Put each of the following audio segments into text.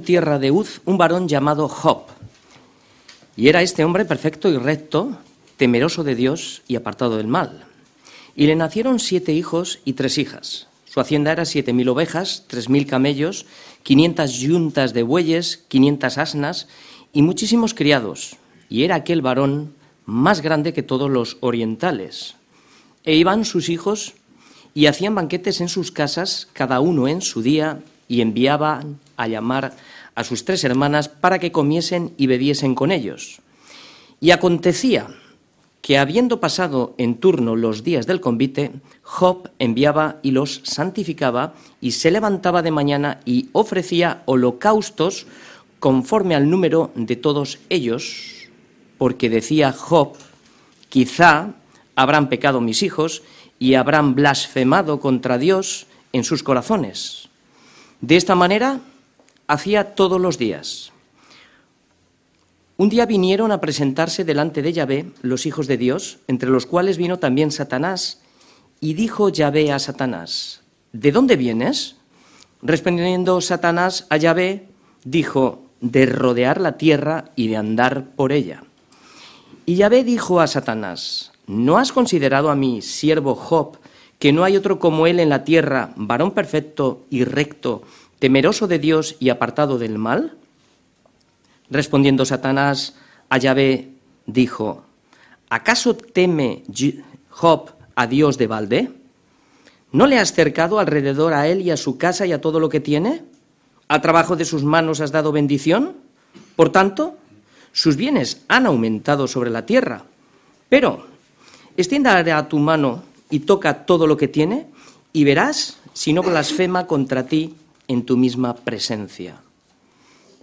tierra de Uz un varón llamado Job. Y era este hombre perfecto y recto, temeroso de Dios y apartado del mal. Y le nacieron siete hijos y tres hijas. Su hacienda era siete mil ovejas, tres mil camellos, quinientas yuntas de bueyes, quinientas asnas y muchísimos criados. Y era aquel varón más grande que todos los orientales. E iban sus hijos y hacían banquetes en sus casas, cada uno en su día, y enviaban a llamar a sus tres hermanas para que comiesen y bebiesen con ellos. Y acontecía que habiendo pasado en turno los días del convite, Job enviaba y los santificaba y se levantaba de mañana y ofrecía holocaustos conforme al número de todos ellos, porque decía Job, quizá habrán pecado mis hijos y habrán blasfemado contra Dios en sus corazones. De esta manera hacía todos los días. Un día vinieron a presentarse delante de Yahvé los hijos de Dios, entre los cuales vino también Satanás, y dijo Yahvé a Satanás, ¿de dónde vienes? Respondiendo Satanás a Yahvé, dijo, de rodear la tierra y de andar por ella. Y Yahvé dijo a Satanás, ¿no has considerado a mi siervo Job, que no hay otro como él en la tierra, varón perfecto y recto, temeroso de Dios y apartado del mal? Respondiendo Satanás a Yahvé, dijo, ¿acaso teme Job a Dios de balde? ¿No le has cercado alrededor a él y a su casa y a todo lo que tiene? ¿A trabajo de sus manos has dado bendición? Por tanto, sus bienes han aumentado sobre la tierra. Pero extienda a tu mano y toca todo lo que tiene, y verás si no blasfema contra ti en tu misma presencia.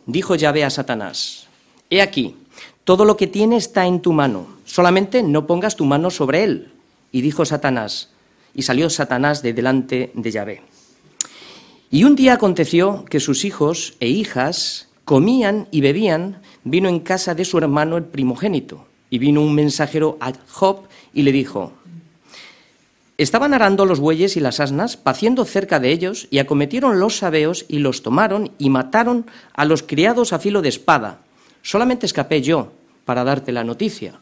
Dijo Yahvé a Satanás, He aquí, todo lo que tiene está en tu mano, solamente no pongas tu mano sobre él. Y dijo Satanás, y salió Satanás de delante de Yahvé. Y un día aconteció que sus hijos e hijas comían y bebían vino en casa de su hermano el primogénito. Y vino un mensajero a Job y le dijo, Estaban arando los bueyes y las asnas, paciendo cerca de ellos, y acometieron los sabeos y los tomaron y mataron a los criados a filo de espada. Solamente escapé yo para darte la noticia.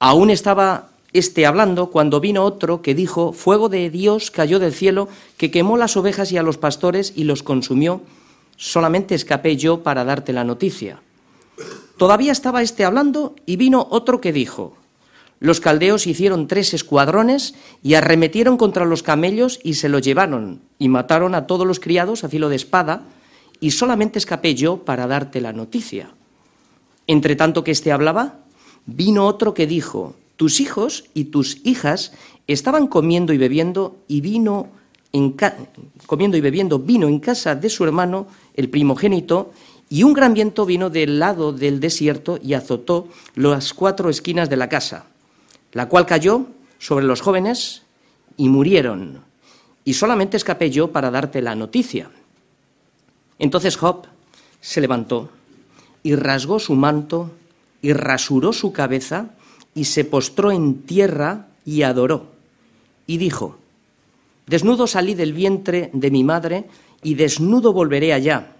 Aún estaba este hablando cuando vino otro que dijo, Fuego de Dios cayó del cielo, que quemó las ovejas y a los pastores y los consumió. Solamente escapé yo para darte la noticia. Todavía estaba este hablando y vino otro que dijo, los caldeos hicieron tres escuadrones y arremetieron contra los camellos y se los llevaron y mataron a todos los criados a filo de espada y solamente escapé yo para darte la noticia. Entre tanto que éste hablaba, vino otro que dijo, tus hijos y tus hijas estaban comiendo y bebiendo y vino en comiendo y bebiendo vino en casa de su hermano, el primogénito, y un gran viento vino del lado del desierto y azotó las cuatro esquinas de la casa la cual cayó sobre los jóvenes y murieron. Y solamente escapé yo para darte la noticia. Entonces Job se levantó y rasgó su manto y rasuró su cabeza y se postró en tierra y adoró. Y dijo, Desnudo salí del vientre de mi madre y desnudo volveré allá.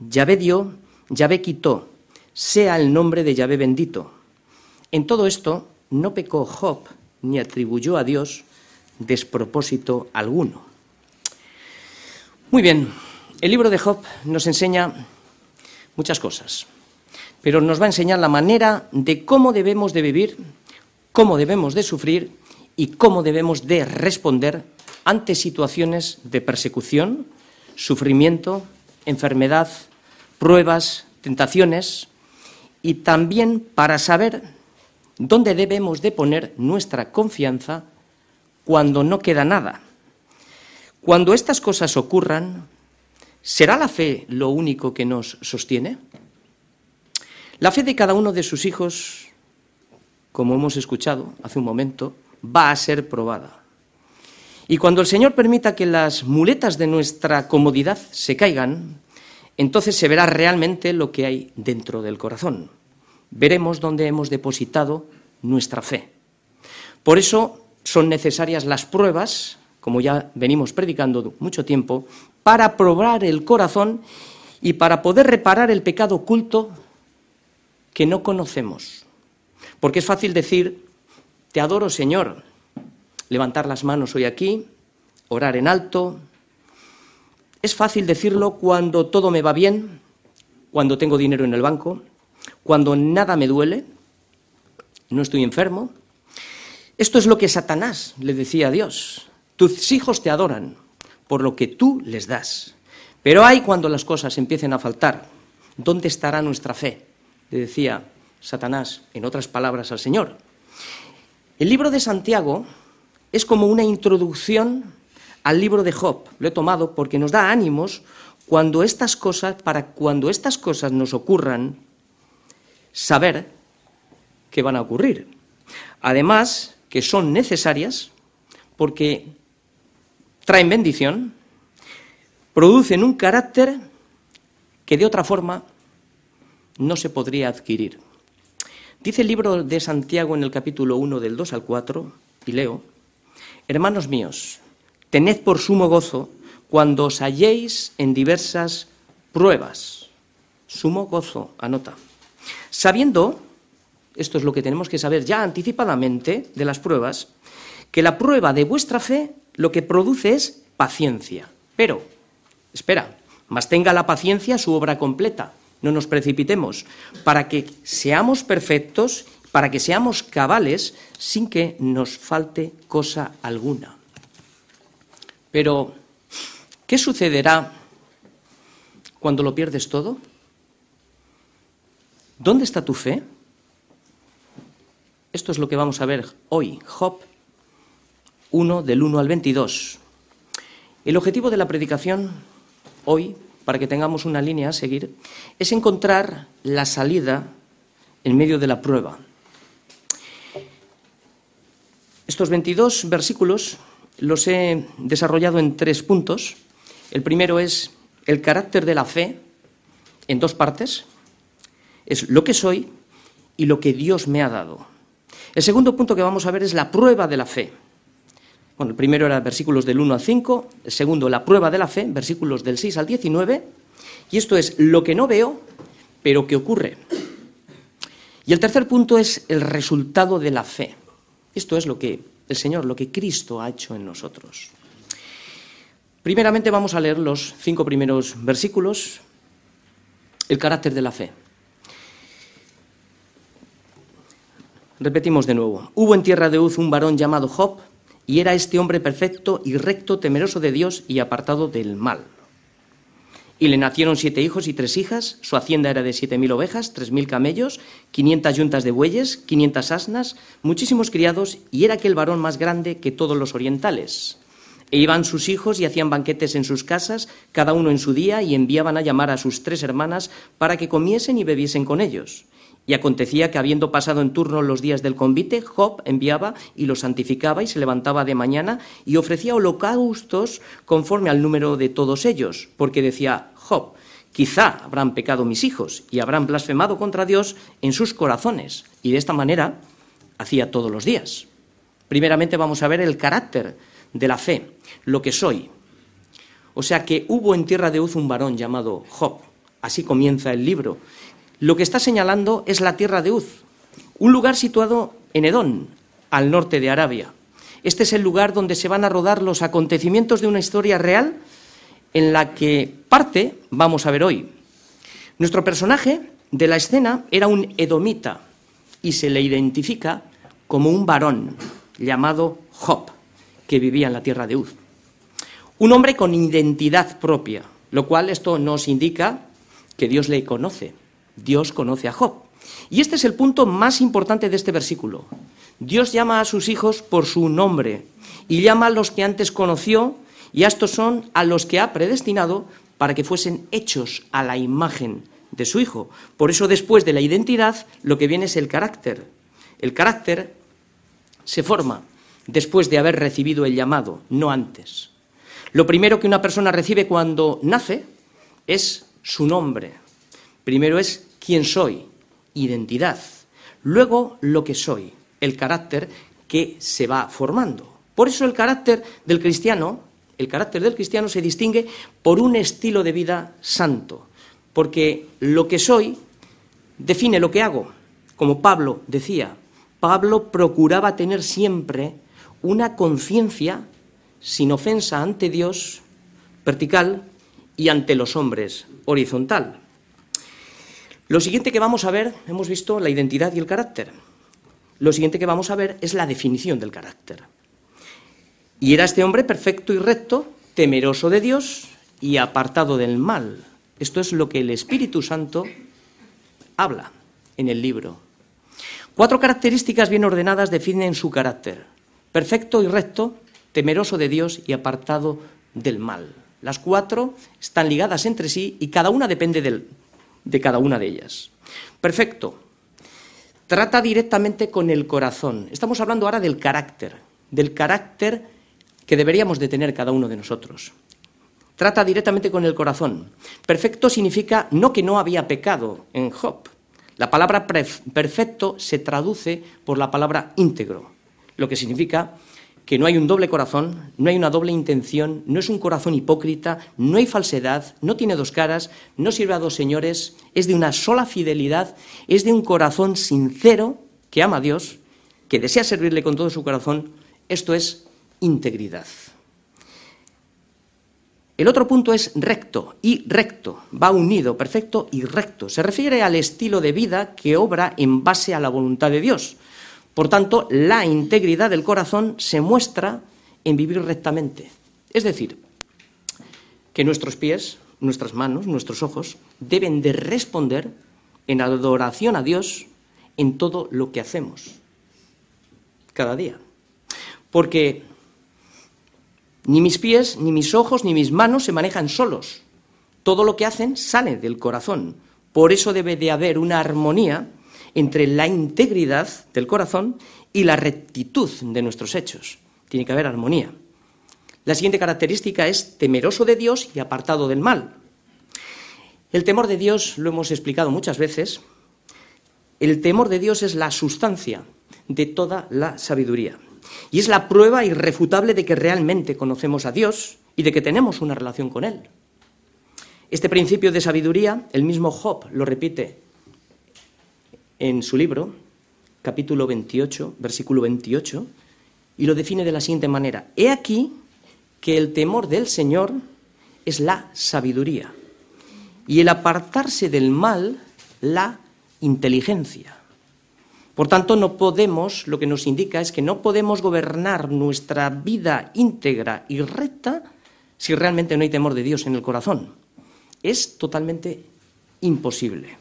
Yahvé dio, Yahvé quitó, sea el nombre de Yahvé bendito. En todo esto no pecó Job ni atribuyó a Dios despropósito alguno. Muy bien, el libro de Job nos enseña muchas cosas, pero nos va a enseñar la manera de cómo debemos de vivir, cómo debemos de sufrir y cómo debemos de responder ante situaciones de persecución, sufrimiento, enfermedad, pruebas, tentaciones y también para saber ¿Dónde debemos de poner nuestra confianza cuando no queda nada? Cuando estas cosas ocurran, ¿será la fe lo único que nos sostiene? La fe de cada uno de sus hijos, como hemos escuchado hace un momento, va a ser probada. Y cuando el Señor permita que las muletas de nuestra comodidad se caigan, entonces se verá realmente lo que hay dentro del corazón veremos dónde hemos depositado nuestra fe. Por eso son necesarias las pruebas, como ya venimos predicando mucho tiempo, para probar el corazón y para poder reparar el pecado oculto que no conocemos. Porque es fácil decir, te adoro Señor, levantar las manos hoy aquí, orar en alto. Es fácil decirlo cuando todo me va bien, cuando tengo dinero en el banco, cuando nada me duele, no estoy enfermo. Esto es lo que Satanás le decía a Dios. Tus hijos te adoran por lo que tú les das. Pero hay cuando las cosas empiecen a faltar. ¿Dónde estará nuestra fe? Le decía Satanás, en otras palabras, al Señor. El libro de Santiago es como una introducción al libro de Job. Lo he tomado porque nos da ánimos cuando estas cosas, para cuando estas cosas nos ocurran, saber que van a ocurrir. Además, que son necesarias porque traen bendición, producen un carácter que de otra forma no se podría adquirir. Dice el libro de Santiago en el capítulo 1 del 2 al 4, y leo, Hermanos míos, tened por sumo gozo cuando os halléis en diversas pruebas. Sumo gozo, anota. Sabiendo, esto es lo que tenemos que saber ya anticipadamente de las pruebas, que la prueba de vuestra fe lo que produce es paciencia. Pero, espera, más tenga la paciencia su obra completa. No nos precipitemos, para que seamos perfectos, para que seamos cabales, sin que nos falte cosa alguna. Pero, ¿qué sucederá cuando lo pierdes todo? ¿Dónde está tu fe? Esto es lo que vamos a ver hoy, Job 1 del 1 al 22. El objetivo de la predicación hoy, para que tengamos una línea a seguir, es encontrar la salida en medio de la prueba. Estos 22 versículos los he desarrollado en tres puntos. El primero es el carácter de la fe en dos partes. Es lo que soy y lo que Dios me ha dado. El segundo punto que vamos a ver es la prueba de la fe. Bueno, el primero era versículos del 1 al 5, el segundo la prueba de la fe, versículos del 6 al 19, y esto es lo que no veo, pero que ocurre. Y el tercer punto es el resultado de la fe. Esto es lo que el Señor, lo que Cristo ha hecho en nosotros. Primeramente vamos a leer los cinco primeros versículos, el carácter de la fe. Repetimos de nuevo. Hubo en tierra de Uz un varón llamado Job, y era este hombre perfecto y recto, temeroso de Dios y apartado del mal. Y le nacieron siete hijos y tres hijas, su hacienda era de siete mil ovejas, tres mil camellos, quinientas yuntas de bueyes, quinientas asnas, muchísimos criados, y era aquel varón más grande que todos los orientales. E iban sus hijos y hacían banquetes en sus casas, cada uno en su día, y enviaban a llamar a sus tres hermanas para que comiesen y bebiesen con ellos. Y acontecía que habiendo pasado en turno los días del convite, Job enviaba y los santificaba y se levantaba de mañana y ofrecía holocaustos conforme al número de todos ellos, porque decía Job, quizá habrán pecado mis hijos y habrán blasfemado contra Dios en sus corazones. Y de esta manera hacía todos los días. Primeramente vamos a ver el carácter de la fe, lo que soy. O sea que hubo en tierra de Uz un varón llamado Job. Así comienza el libro. Lo que está señalando es la tierra de Uz, un lugar situado en Edón, al norte de Arabia. Este es el lugar donde se van a rodar los acontecimientos de una historia real en la que parte vamos a ver hoy. Nuestro personaje de la escena era un edomita y se le identifica como un varón llamado Job, que vivía en la tierra de Uz. Un hombre con identidad propia, lo cual esto nos indica que Dios le conoce, Dios conoce a Job. Y este es el punto más importante de este versículo. Dios llama a sus hijos por su nombre y llama a los que antes conoció y a estos son a los que ha predestinado para que fuesen hechos a la imagen de su hijo. Por eso después de la identidad lo que viene es el carácter. El carácter se forma después de haber recibido el llamado, no antes. Lo primero que una persona recibe cuando nace es su nombre. Primero es quién soy, identidad. Luego lo que soy, el carácter que se va formando. Por eso el carácter del cristiano, el carácter del cristiano se distingue por un estilo de vida santo, porque lo que soy define lo que hago. Como Pablo decía, Pablo procuraba tener siempre una conciencia sin ofensa ante Dios, vertical, y ante los hombres, horizontal. Lo siguiente que vamos a ver, hemos visto la identidad y el carácter. Lo siguiente que vamos a ver es la definición del carácter. Y era este hombre perfecto y recto, temeroso de Dios y apartado del mal. Esto es lo que el Espíritu Santo habla en el libro. Cuatro características bien ordenadas definen su carácter. Perfecto y recto, temeroso de Dios y apartado del mal. Las cuatro están ligadas entre sí y cada una depende de cada una de ellas. Perfecto. Trata directamente con el corazón. Estamos hablando ahora del carácter, del carácter que deberíamos de tener cada uno de nosotros. Trata directamente con el corazón. Perfecto significa no que no había pecado en Job. La palabra perfecto se traduce por la palabra íntegro, lo que significa que no hay un doble corazón, no hay una doble intención, no es un corazón hipócrita, no hay falsedad, no tiene dos caras, no sirve a dos señores, es de una sola fidelidad, es de un corazón sincero que ama a Dios, que desea servirle con todo su corazón. Esto es integridad. El otro punto es recto y recto, va unido, perfecto y recto. Se refiere al estilo de vida que obra en base a la voluntad de Dios. Por tanto, la integridad del corazón se muestra en vivir rectamente. Es decir, que nuestros pies, nuestras manos, nuestros ojos deben de responder en adoración a Dios en todo lo que hacemos cada día. Porque ni mis pies, ni mis ojos, ni mis manos se manejan solos. Todo lo que hacen sale del corazón. Por eso debe de haber una armonía entre la integridad del corazón y la rectitud de nuestros hechos. Tiene que haber armonía. La siguiente característica es temeroso de Dios y apartado del mal. El temor de Dios, lo hemos explicado muchas veces, el temor de Dios es la sustancia de toda la sabiduría. Y es la prueba irrefutable de que realmente conocemos a Dios y de que tenemos una relación con Él. Este principio de sabiduría, el mismo Job lo repite en su libro, capítulo 28, versículo 28, y lo define de la siguiente manera. He aquí que el temor del Señor es la sabiduría y el apartarse del mal la inteligencia. Por tanto, no podemos, lo que nos indica es que no podemos gobernar nuestra vida íntegra y recta si realmente no hay temor de Dios en el corazón. Es totalmente imposible.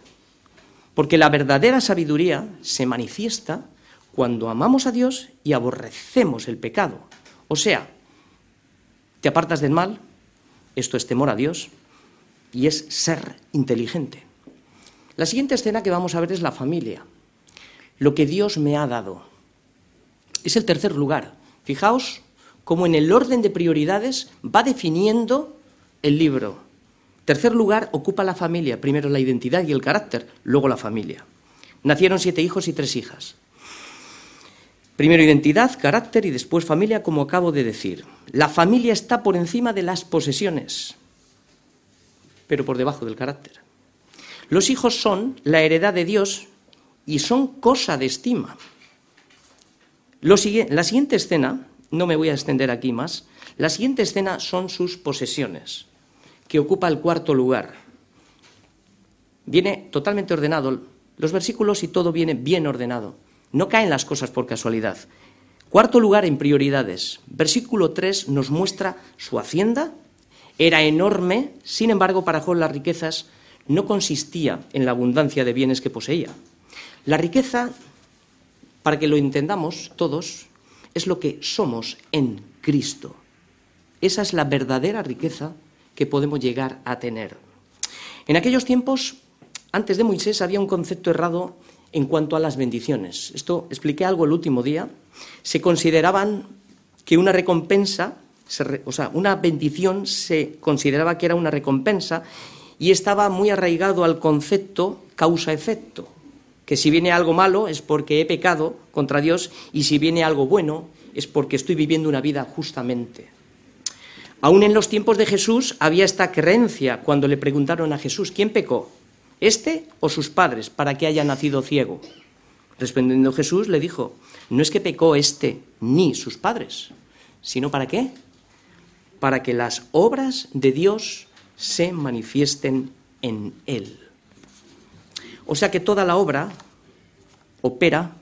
Porque la verdadera sabiduría se manifiesta cuando amamos a Dios y aborrecemos el pecado. O sea, te apartas del mal, esto es temor a Dios, y es ser inteligente. La siguiente escena que vamos a ver es la familia lo que Dios me ha dado. Es el tercer lugar. Fijaos cómo en el orden de prioridades va definiendo el libro. Tercer lugar ocupa la familia, primero la identidad y el carácter, luego la familia. Nacieron siete hijos y tres hijas. Primero identidad, carácter y después familia, como acabo de decir. La familia está por encima de las posesiones, pero por debajo del carácter. Los hijos son la heredad de Dios y son cosa de estima. la siguiente escena, no me voy a extender aquí más, la siguiente escena son sus posesiones, que ocupa el cuarto lugar. Viene totalmente ordenado, los versículos y todo viene bien ordenado. No caen las cosas por casualidad. Cuarto lugar en prioridades. Versículo 3 nos muestra su hacienda. Era enorme, sin embargo, para Job las riquezas no consistía en la abundancia de bienes que poseía. La riqueza, para que lo entendamos todos, es lo que somos en Cristo. Esa es la verdadera riqueza que podemos llegar a tener. En aquellos tiempos, antes de Moisés, había un concepto errado en cuanto a las bendiciones. Esto expliqué algo el último día. Se consideraban que una recompensa, o sea, una bendición se consideraba que era una recompensa y estaba muy arraigado al concepto causa-efecto que si viene algo malo es porque he pecado contra Dios y si viene algo bueno es porque estoy viviendo una vida justamente. Aún en los tiempos de Jesús había esta creencia cuando le preguntaron a Jesús, ¿quién pecó? ¿Este o sus padres para que haya nacido ciego? Respondiendo Jesús le dijo, no es que pecó este ni sus padres, sino para qué? Para que las obras de Dios se manifiesten en él. O sea que toda la obra opera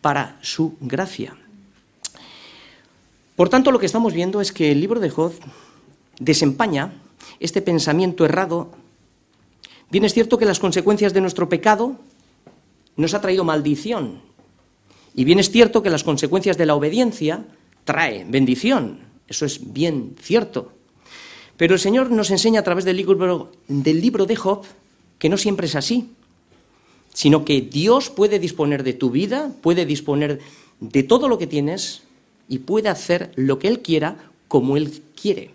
para su gracia. Por tanto, lo que estamos viendo es que el libro de Job desempaña este pensamiento errado. Bien es cierto que las consecuencias de nuestro pecado nos ha traído maldición. Y bien es cierto que las consecuencias de la obediencia trae bendición. Eso es bien cierto. Pero el Señor nos enseña a través del libro, del libro de Job que no siempre es así, sino que Dios puede disponer de tu vida, puede disponer de todo lo que tienes y puede hacer lo que Él quiera como Él quiere.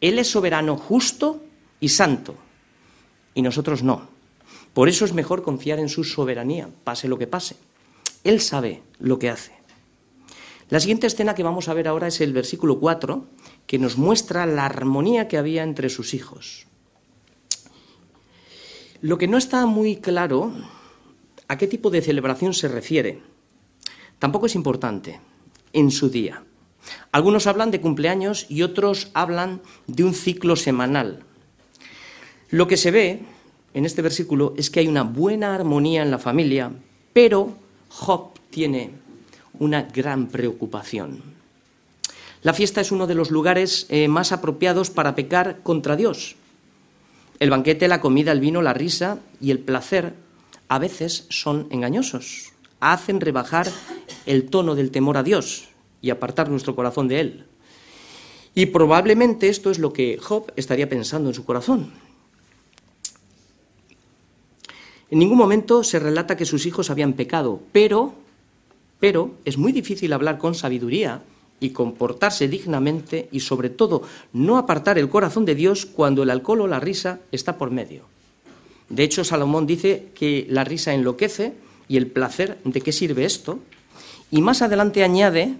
Él es soberano, justo y santo, y nosotros no. Por eso es mejor confiar en su soberanía, pase lo que pase. Él sabe lo que hace. La siguiente escena que vamos a ver ahora es el versículo 4, que nos muestra la armonía que había entre sus hijos. Lo que no está muy claro a qué tipo de celebración se refiere, tampoco es importante en su día. Algunos hablan de cumpleaños y otros hablan de un ciclo semanal. Lo que se ve en este versículo es que hay una buena armonía en la familia, pero Job tiene una gran preocupación. La fiesta es uno de los lugares eh, más apropiados para pecar contra Dios. El banquete, la comida, el vino, la risa y el placer a veces son engañosos hacen rebajar el tono del temor a Dios y apartar nuestro corazón de Él. Y probablemente esto es lo que Job estaría pensando en su corazón. En ningún momento se relata que sus hijos habían pecado, pero, pero es muy difícil hablar con sabiduría y comportarse dignamente y sobre todo no apartar el corazón de Dios cuando el alcohol o la risa está por medio. De hecho, Salomón dice que la risa enloquece y el placer de qué sirve esto. Y más adelante añade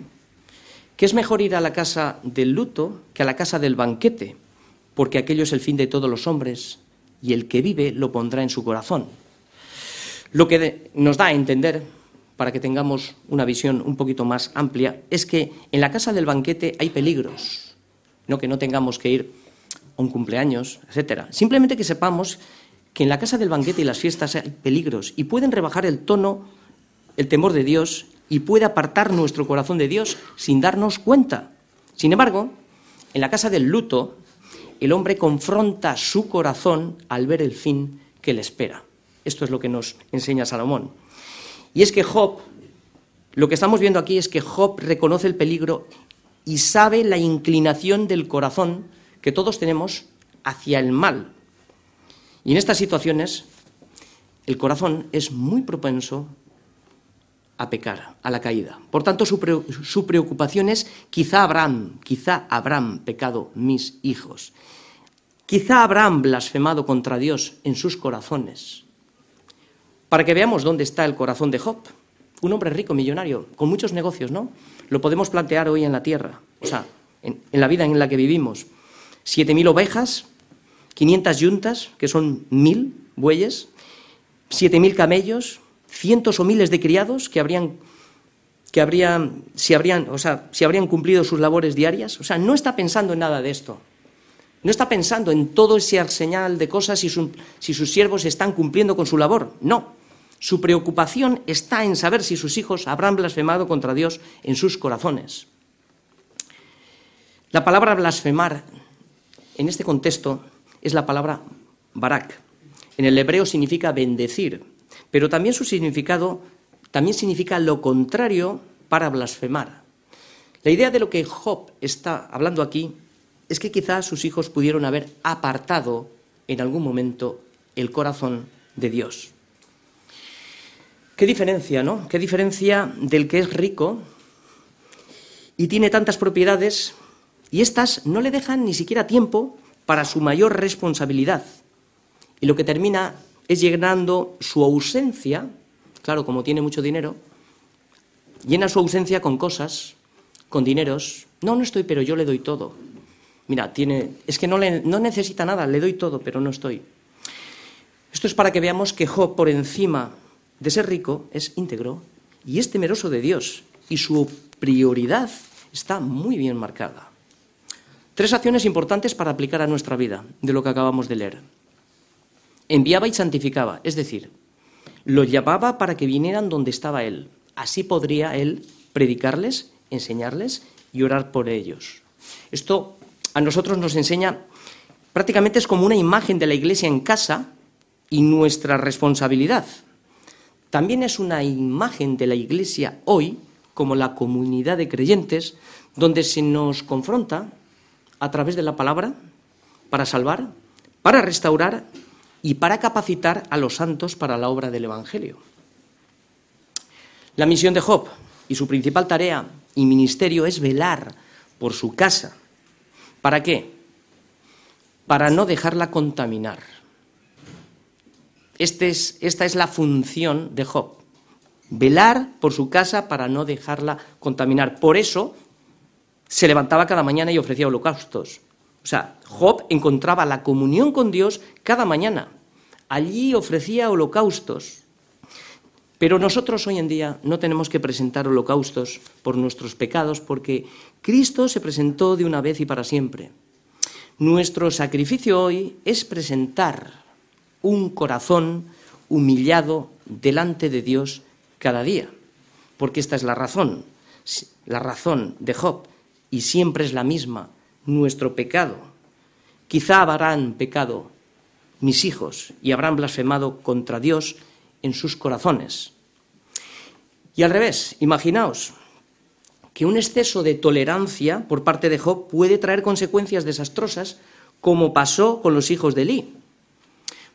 que es mejor ir a la casa del luto que a la casa del banquete, porque aquello es el fin de todos los hombres y el que vive lo pondrá en su corazón. Lo que nos da a entender, para que tengamos una visión un poquito más amplia, es que en la casa del banquete hay peligros, no que no tengamos que ir a un cumpleaños, etcétera. Simplemente que sepamos que en la casa del banquete y las fiestas hay peligros y pueden rebajar el tono, el temor de Dios y puede apartar nuestro corazón de Dios sin darnos cuenta. Sin embargo, en la casa del luto, el hombre confronta su corazón al ver el fin que le espera. Esto es lo que nos enseña Salomón. Y es que Job, lo que estamos viendo aquí es que Job reconoce el peligro y sabe la inclinación del corazón que todos tenemos hacia el mal, y en estas situaciones, el corazón es muy propenso a pecar, a la caída. Por tanto, su, preocupación es, quizá habrán, quizá habrán pecado mis hijos. Quizá habrán blasfemado contra Dios en sus corazones. Para que veamos dónde está el corazón de Job. Un hombre rico, millonario, con muchos negocios, ¿no? Lo podemos plantear hoy en la tierra, o sea, en, en la vida en la que vivimos. Siete mil ovejas, 500 yuntas, que son mil bueyes, 7.000 camellos, cientos o miles de criados que habrían que habrían, si habrían, o sea, si habrían cumplido sus labores diarias. O sea, no está pensando en nada de esto. No está pensando en todo ese arsenal de cosas si, si sus siervos están cumpliendo con su labor. No. Su preocupación está en saber si sus hijos habrán blasfemado contra Dios en sus corazones. La palabra blasfemar en este contexto es la palabra barak. En el hebreo significa bendecir, pero también su significado también significa lo contrario para blasfemar. La idea de lo que Job está hablando aquí es que quizás sus hijos pudieron haber apartado en algún momento el corazón de Dios. Qué diferencia, ¿no? Qué diferencia del que es rico y tiene tantas propiedades y estas no le dejan ni siquiera tiempo para su mayor responsabilidad. Y lo que termina es llenando su ausencia, claro, como tiene mucho dinero, llena su ausencia con cosas, con dineros. No, no estoy, pero yo le doy todo. Mira, tiene, es que no, no necesita nada, le doy todo, pero no estoy. Esto es para que veamos que Job, por encima de ser rico, es íntegro y es temeroso de Dios y su prioridad está muy bien marcada. Tres acciones importantes para aplicar a nuestra vida de lo que acabamos de leer. Enviaba y santificaba, es decir, los llamaba para que vinieran donde estaba Él. Así podría Él predicarles, enseñarles y orar por ellos. Esto a nosotros nos enseña, prácticamente es como una imagen de la iglesia en casa y nuestra responsabilidad. También es una imagen de la iglesia hoy como la comunidad de creyentes donde se nos confronta a través de la palabra para salvar, para restaurar y para capacitar a los santos para la obra del Evangelio. La misión de Job y su principal tarea y ministerio es velar por su casa. ¿Para qué? Para no dejarla contaminar. Este es, esta es la función de Job. Velar por su casa para no dejarla contaminar. Por eso se levantaba cada mañana y ofrecía holocaustos. O sea, Job encontraba la comunión con Dios cada mañana. Allí ofrecía holocaustos. Pero nosotros hoy en día no tenemos que presentar holocaustos por nuestros pecados porque Cristo se presentó de una vez y para siempre. Nuestro sacrificio hoy es presentar un corazón humillado delante de Dios cada día. Porque esta es la razón, la razón de Job y siempre es la misma, nuestro pecado. Quizá habrán pecado mis hijos y habrán blasfemado contra Dios en sus corazones. Y al revés, imaginaos que un exceso de tolerancia por parte de Job puede traer consecuencias desastrosas, como pasó con los hijos de Eli.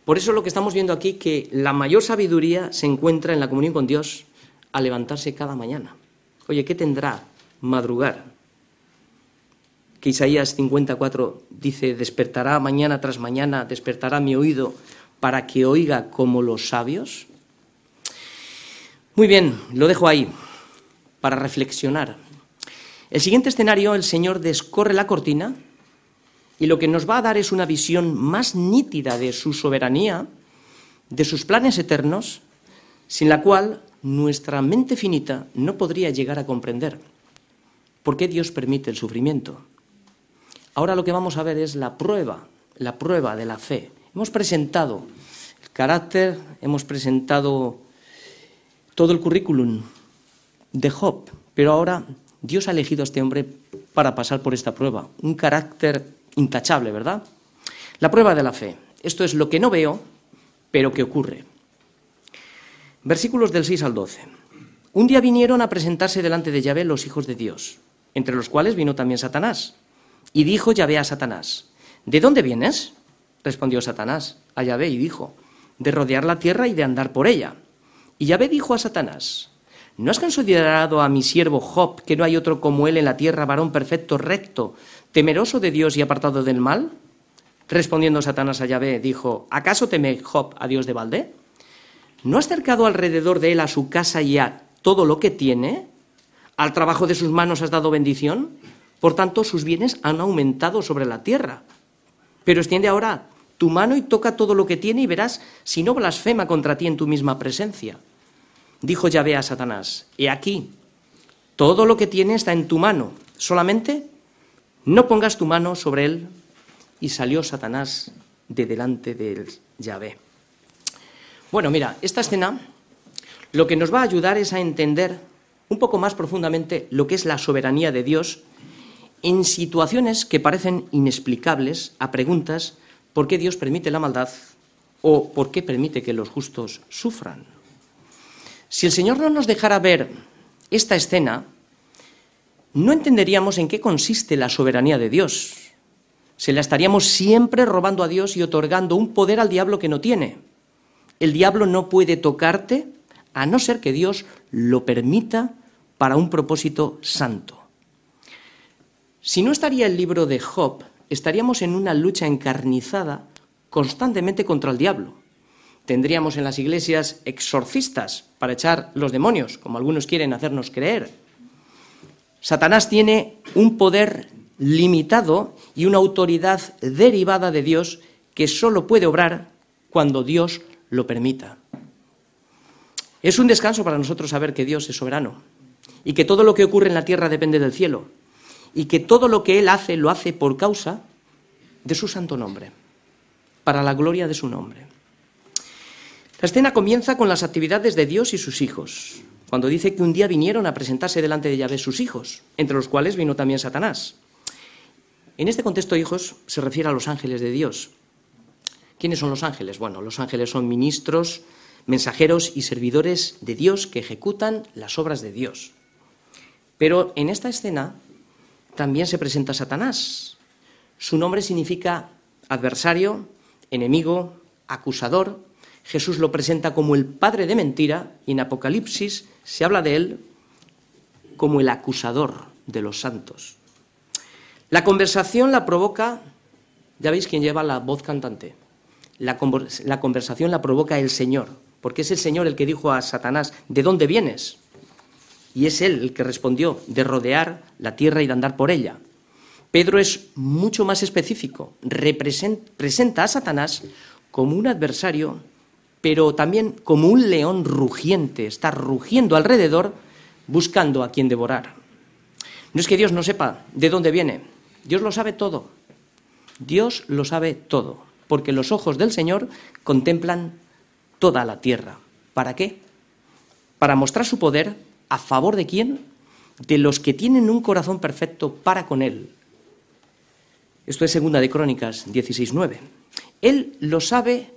Por eso lo que estamos viendo aquí, que la mayor sabiduría se encuentra en la comunión con Dios al levantarse cada mañana. Oye, ¿qué tendrá madrugar? Que Isaías 54 dice, despertará mañana tras mañana, despertará mi oído para que oiga como los sabios? Muy bien, lo dejo ahí para reflexionar. El siguiente escenario, el Señor descorre la cortina y lo que nos va a dar es una visión más nítida de su soberanía, de sus planes eternos, sin la cual nuestra mente finita no podría llegar a comprender por qué Dios permite el sufrimiento. Ahora lo que vamos a ver es la prueba, la prueba de la fe. Hemos presentado el carácter, hemos presentado todo el currículum de Job, pero ahora Dios ha elegido a este hombre para pasar por esta prueba. Un carácter intachable, ¿verdad? La prueba de la fe. Esto es lo que no veo, pero que ocurre. Versículos del 6 al 12. Un día vinieron a presentarse delante de Yahvé los hijos de Dios, entre los cuales vino también Satanás. Y dijo Yahvé a Satanás, ¿de dónde vienes? Respondió Satanás a Yahvé y dijo, de rodear la tierra y de andar por ella. Y Yahvé dijo a Satanás, ¿no has considerado a mi siervo Job, que no hay otro como él en la tierra, varón perfecto, recto, temeroso de Dios y apartado del mal? Respondiendo Satanás a Yahvé, dijo, ¿acaso teme Job a Dios de balde? ¿No has cercado alrededor de él a su casa y a todo lo que tiene? ¿Al trabajo de sus manos has dado bendición? Por tanto, sus bienes han aumentado sobre la tierra. Pero extiende ahora tu mano y toca todo lo que tiene y verás si no blasfema contra ti en tu misma presencia. Dijo Yahvé a Satanás, he aquí, todo lo que tiene está en tu mano, solamente no pongas tu mano sobre él. Y salió Satanás de delante de Yahvé. Bueno, mira, esta escena lo que nos va a ayudar es a entender un poco más profundamente lo que es la soberanía de Dios en situaciones que parecen inexplicables a preguntas ¿por qué Dios permite la maldad o por qué permite que los justos sufran? Si el Señor no nos dejara ver esta escena, no entenderíamos en qué consiste la soberanía de Dios. Se la estaríamos siempre robando a Dios y otorgando un poder al diablo que no tiene. El diablo no puede tocarte a no ser que Dios lo permita para un propósito santo. Si no estaría el libro de Job, estaríamos en una lucha encarnizada constantemente contra el diablo. Tendríamos en las iglesias exorcistas para echar los demonios, como algunos quieren hacernos creer. Satanás tiene un poder limitado y una autoridad derivada de Dios que solo puede obrar cuando Dios lo permita. Es un descanso para nosotros saber que Dios es soberano y que todo lo que ocurre en la tierra depende del cielo y que todo lo que Él hace lo hace por causa de su santo nombre, para la gloria de su nombre. La escena comienza con las actividades de Dios y sus hijos, cuando dice que un día vinieron a presentarse delante de Yahvé sus hijos, entre los cuales vino también Satanás. En este contexto, hijos, se refiere a los ángeles de Dios. ¿Quiénes son los ángeles? Bueno, los ángeles son ministros, mensajeros y servidores de Dios que ejecutan las obras de Dios. Pero en esta escena también se presenta Satanás. Su nombre significa adversario, enemigo, acusador. Jesús lo presenta como el padre de mentira y en Apocalipsis se habla de él como el acusador de los santos. La conversación la provoca, ya veis quién lleva la voz cantante, la, conversación la provoca el Señor, porque es el Señor el que dijo a Satanás, ¿de dónde vienes? Y es él el que respondió, de rodear la tierra y de andar por ella. Pedro es mucho más específico, presenta a Satanás como un adversario, pero también como un león rugiente, está rugiendo alrededor buscando a quien devorar. No es que Dios no sepa de dónde viene, Dios lo sabe todo, Dios lo sabe todo, porque los ojos del Señor contemplan toda la tierra. ¿Para qué? Para mostrar su poder a favor de quién? De los que tienen un corazón perfecto para con Él. Esto es segunda de Crónicas 16.9. Él lo sabe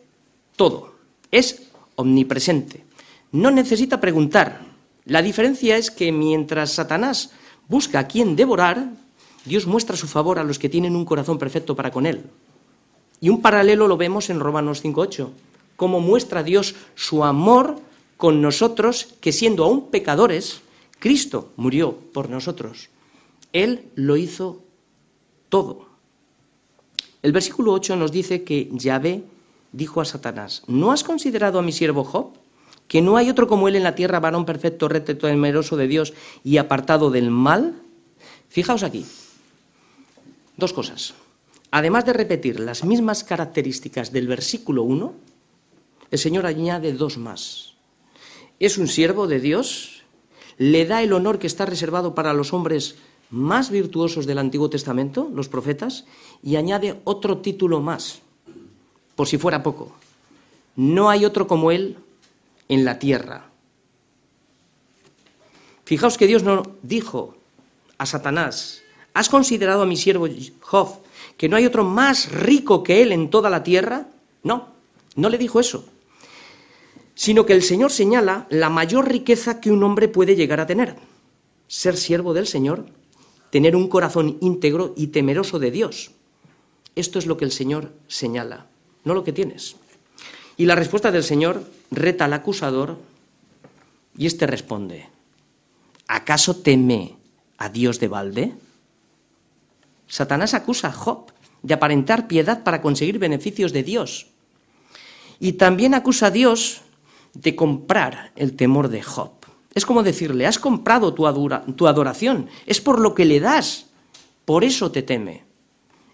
todo, es omnipresente, no necesita preguntar. La diferencia es que mientras Satanás busca a quien devorar, Dios muestra su favor a los que tienen un corazón perfecto para con Él. Y un paralelo lo vemos en Romanos 5.8, cómo muestra Dios su amor con nosotros que siendo aún pecadores, Cristo murió por nosotros. Él lo hizo todo. El versículo 8 nos dice que Yahvé dijo a Satanás, ¿no has considerado a mi siervo Job? Que no hay otro como él en la tierra, varón perfecto, recto, temeroso de Dios y apartado del mal. Fijaos aquí, dos cosas. Además de repetir las mismas características del versículo 1, el Señor añade dos más es un siervo de Dios, le da el honor que está reservado para los hombres más virtuosos del Antiguo Testamento, los profetas, y añade otro título más, por si fuera poco. No hay otro como él en la tierra. Fijaos que Dios no dijo a Satanás, ¿has considerado a mi siervo Job que no hay otro más rico que él en toda la tierra? No, no le dijo eso sino que el Señor señala la mayor riqueza que un hombre puede llegar a tener, ser siervo del Señor, tener un corazón íntegro y temeroso de Dios. Esto es lo que el Señor señala, no lo que tienes. Y la respuesta del Señor reta al acusador y éste responde, ¿acaso teme a Dios de balde? Satanás acusa a Job de aparentar piedad para conseguir beneficios de Dios. Y también acusa a Dios de comprar el temor de Job. Es como decirle, has comprado tu, adoración, es por lo que le das, por eso te teme.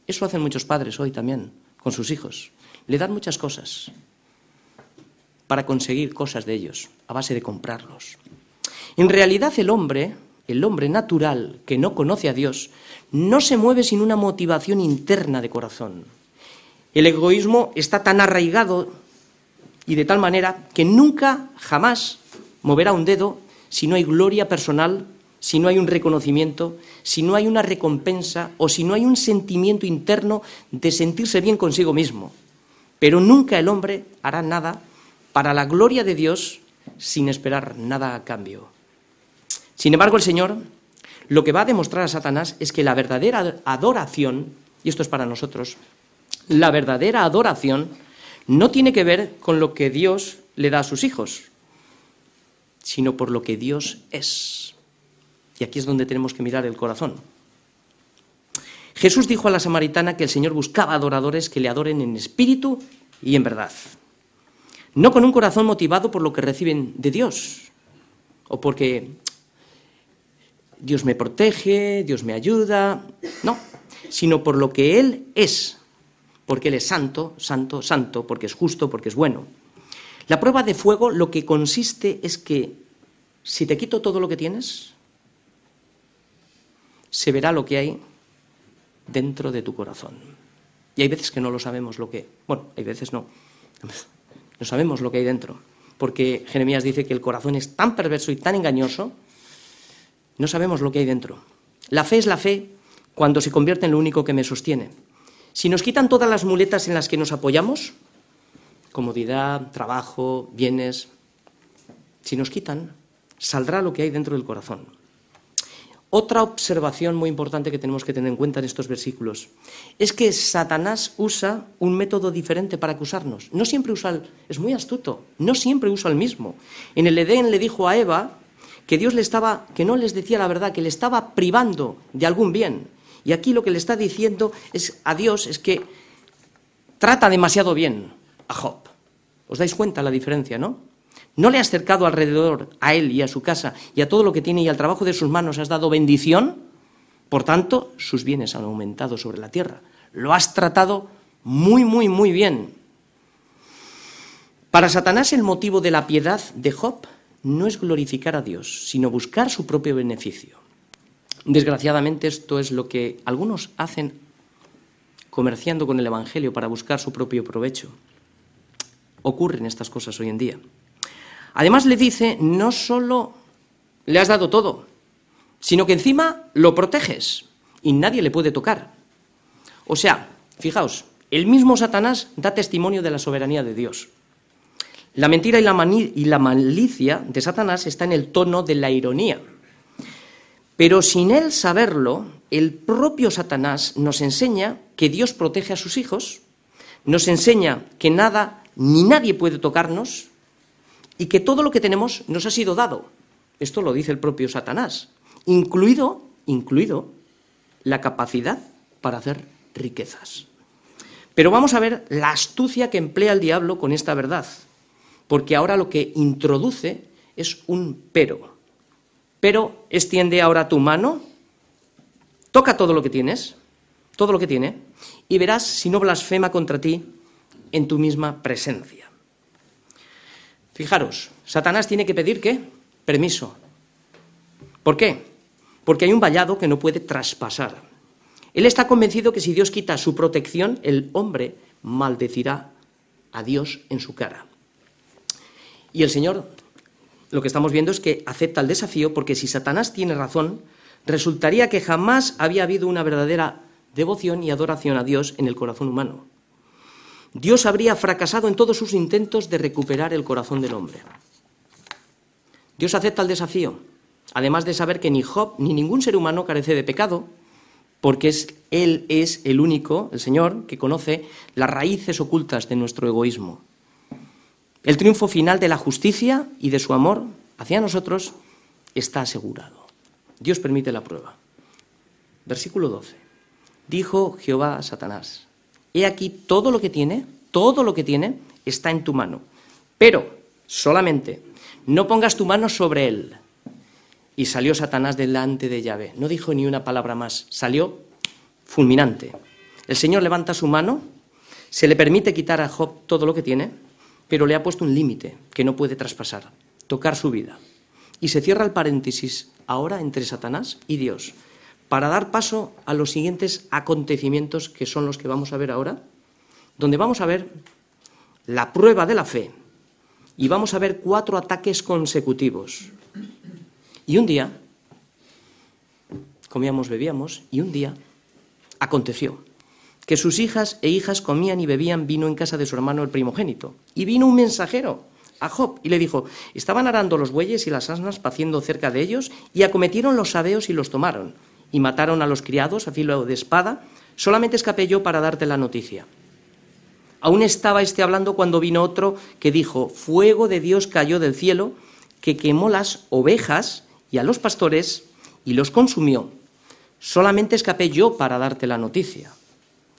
Eso hacen muchos padres hoy también con sus hijos. Le dan muchas cosas para conseguir cosas de ellos, a base de comprarlos. En realidad el hombre, el hombre natural que no conoce a Dios, no se mueve sin una motivación interna de corazón. El egoísmo está tan arraigado y de tal manera que nunca, jamás moverá un dedo si no hay gloria personal, si no hay un reconocimiento, si no hay una recompensa o si no hay un sentimiento interno de sentirse bien consigo mismo. Pero nunca el hombre hará nada para la gloria de Dios sin esperar nada a cambio. Sin embargo, el Señor lo que va a demostrar a Satanás es que la verdadera adoración, y esto es para nosotros, la verdadera adoración no tiene que ver con lo que Dios le da a sus hijos, sino por lo que Dios es. Y aquí es donde tenemos que mirar el corazón. Jesús dijo a la samaritana que el Señor buscaba adoradores que le adoren en espíritu y en verdad. No con un corazón motivado por lo que reciben de Dios, o porque Dios me protege, Dios me ayuda. No, sino por lo que Él es, porque Él es santo, santo, santo, porque es justo, porque es bueno. La prueba de fuego lo que consiste es que si te quito todo lo que tienes, se verá lo que hay dentro de tu corazón. Y hay veces que no lo sabemos lo que... Bueno, hay veces no. No sabemos lo que hay dentro. Porque Jeremías dice que el corazón es tan perverso y tan engañoso, no sabemos lo que hay dentro. La fe es la fe cuando se convierte en lo único que me sostiene. Si nos quitan todas las muletas en las que nos apoyamos, comodidad, trabajo, bienes, si nos quitan, saldrá lo que hay dentro del corazón. Otra observación muy importante que tenemos que tener en cuenta en estos versículos es que Satanás usa un método diferente para acusarnos. No siempre usa el, es muy astuto, no siempre usa el mismo. En el Edén le dijo a Eva que Dios le estaba que no les decía la verdad, que le estaba privando de algún bien. Y aquí lo que le está diciendo es a Dios es que trata demasiado bien a Job. ¿Os dais cuenta la diferencia, no? No le has cercado alrededor a él y a su casa y a todo lo que tiene y al trabajo de sus manos has dado bendición, por tanto, sus bienes han aumentado sobre la tierra. Lo has tratado muy, muy, muy bien. Para Satanás el motivo de la piedad de Job no es glorificar a Dios, sino buscar su propio beneficio. Desgraciadamente esto es lo que algunos hacen comerciando con el Evangelio para buscar su propio provecho. Ocurren estas cosas hoy en día. Además le dice, no solo le has dado todo, sino que encima lo proteges y nadie le puede tocar. O sea, fijaos, el mismo Satanás da testimonio de la soberanía de Dios. La mentira y la, y la malicia de Satanás está en el tono de la ironía. Pero sin él saberlo, el propio Satanás nos enseña que Dios protege a sus hijos, nos enseña que nada ni nadie puede tocarnos y que todo lo que tenemos nos ha sido dado. Esto lo dice el propio Satanás, incluido, incluido la capacidad para hacer riquezas. Pero vamos a ver la astucia que emplea el diablo con esta verdad, porque ahora lo que introduce es un pero pero extiende ahora tu mano, toca todo lo que tienes, todo lo que tiene, y verás si no blasfema contra ti en tu misma presencia. Fijaros, Satanás tiene que pedir qué? Permiso. ¿Por qué? Porque hay un vallado que no puede traspasar. Él está convencido que si Dios quita su protección, el hombre maldecirá a Dios en su cara. Y el Señor lo que estamos viendo es que acepta el desafío porque si Satanás tiene razón, resultaría que jamás había habido una verdadera devoción y adoración a Dios en el corazón humano. Dios habría fracasado en todos sus intentos de recuperar el corazón del hombre. Dios acepta el desafío, además de saber que ni Job ni ningún ser humano carece de pecado, porque es, Él es el único, el Señor, que conoce las raíces ocultas de nuestro egoísmo. El triunfo final de la justicia y de su amor hacia nosotros está asegurado. Dios permite la prueba. Versículo 12. Dijo Jehová a Satanás, he aquí todo lo que tiene, todo lo que tiene está en tu mano, pero solamente no pongas tu mano sobre él. Y salió Satanás delante de Yahvé. No dijo ni una palabra más, salió fulminante. El Señor levanta su mano, se le permite quitar a Job todo lo que tiene, pero le ha puesto un límite que no puede traspasar, tocar su vida. Y se cierra el paréntesis ahora entre Satanás y Dios, para dar paso a los siguientes acontecimientos que son los que vamos a ver ahora, donde vamos a ver la prueba de la fe y vamos a ver cuatro ataques consecutivos. Y un día, comíamos, bebíamos, y un día aconteció que sus hijas e hijas comían y bebían vino en casa de su hermano el primogénito. Y vino un mensajero a Job y le dijo, estaban arando los bueyes y las asnas paciendo cerca de ellos y acometieron los sabeos y los tomaron y mataron a los criados a filo de espada, solamente escapé yo para darte la noticia. Aún estaba este hablando cuando vino otro que dijo, fuego de Dios cayó del cielo, que quemó las ovejas y a los pastores y los consumió. Solamente escapé yo para darte la noticia.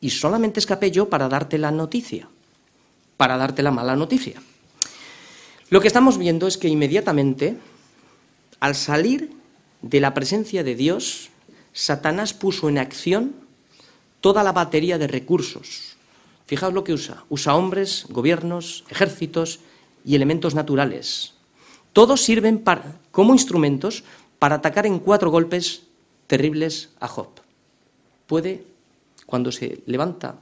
Y solamente escapé yo para darte la noticia, para darte la mala noticia. Lo que estamos viendo es que inmediatamente, al salir de la presencia de Dios, Satanás puso en acción toda la batería de recursos. Fijaos lo que usa. Usa hombres, gobiernos, ejércitos y elementos naturales. Todos sirven como instrumentos para atacar en cuatro golpes terribles a Job. Puede, cuando se levanta